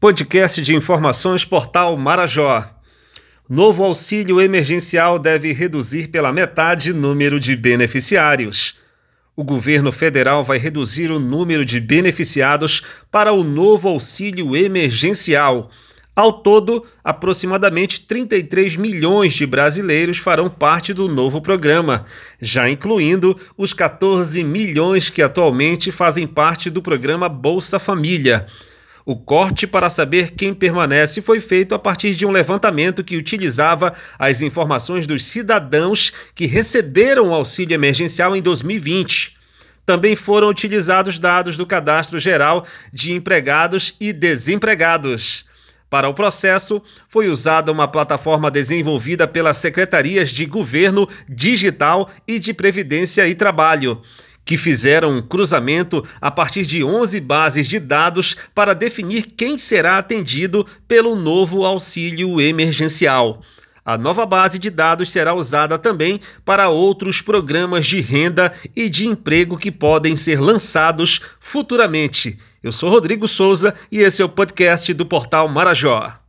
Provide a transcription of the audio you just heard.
Podcast de informações Portal Marajó. Novo auxílio emergencial deve reduzir pela metade o número de beneficiários. O governo federal vai reduzir o número de beneficiados para o novo auxílio emergencial. Ao todo, aproximadamente 33 milhões de brasileiros farão parte do novo programa, já incluindo os 14 milhões que atualmente fazem parte do programa Bolsa Família. O corte para saber quem permanece foi feito a partir de um levantamento que utilizava as informações dos cidadãos que receberam o auxílio emergencial em 2020. Também foram utilizados dados do Cadastro Geral de Empregados e Desempregados. Para o processo, foi usada uma plataforma desenvolvida pelas Secretarias de Governo Digital e de Previdência e Trabalho que fizeram um cruzamento a partir de 11 bases de dados para definir quem será atendido pelo novo auxílio emergencial. A nova base de dados será usada também para outros programas de renda e de emprego que podem ser lançados futuramente. Eu sou Rodrigo Souza e esse é o podcast do portal Marajó.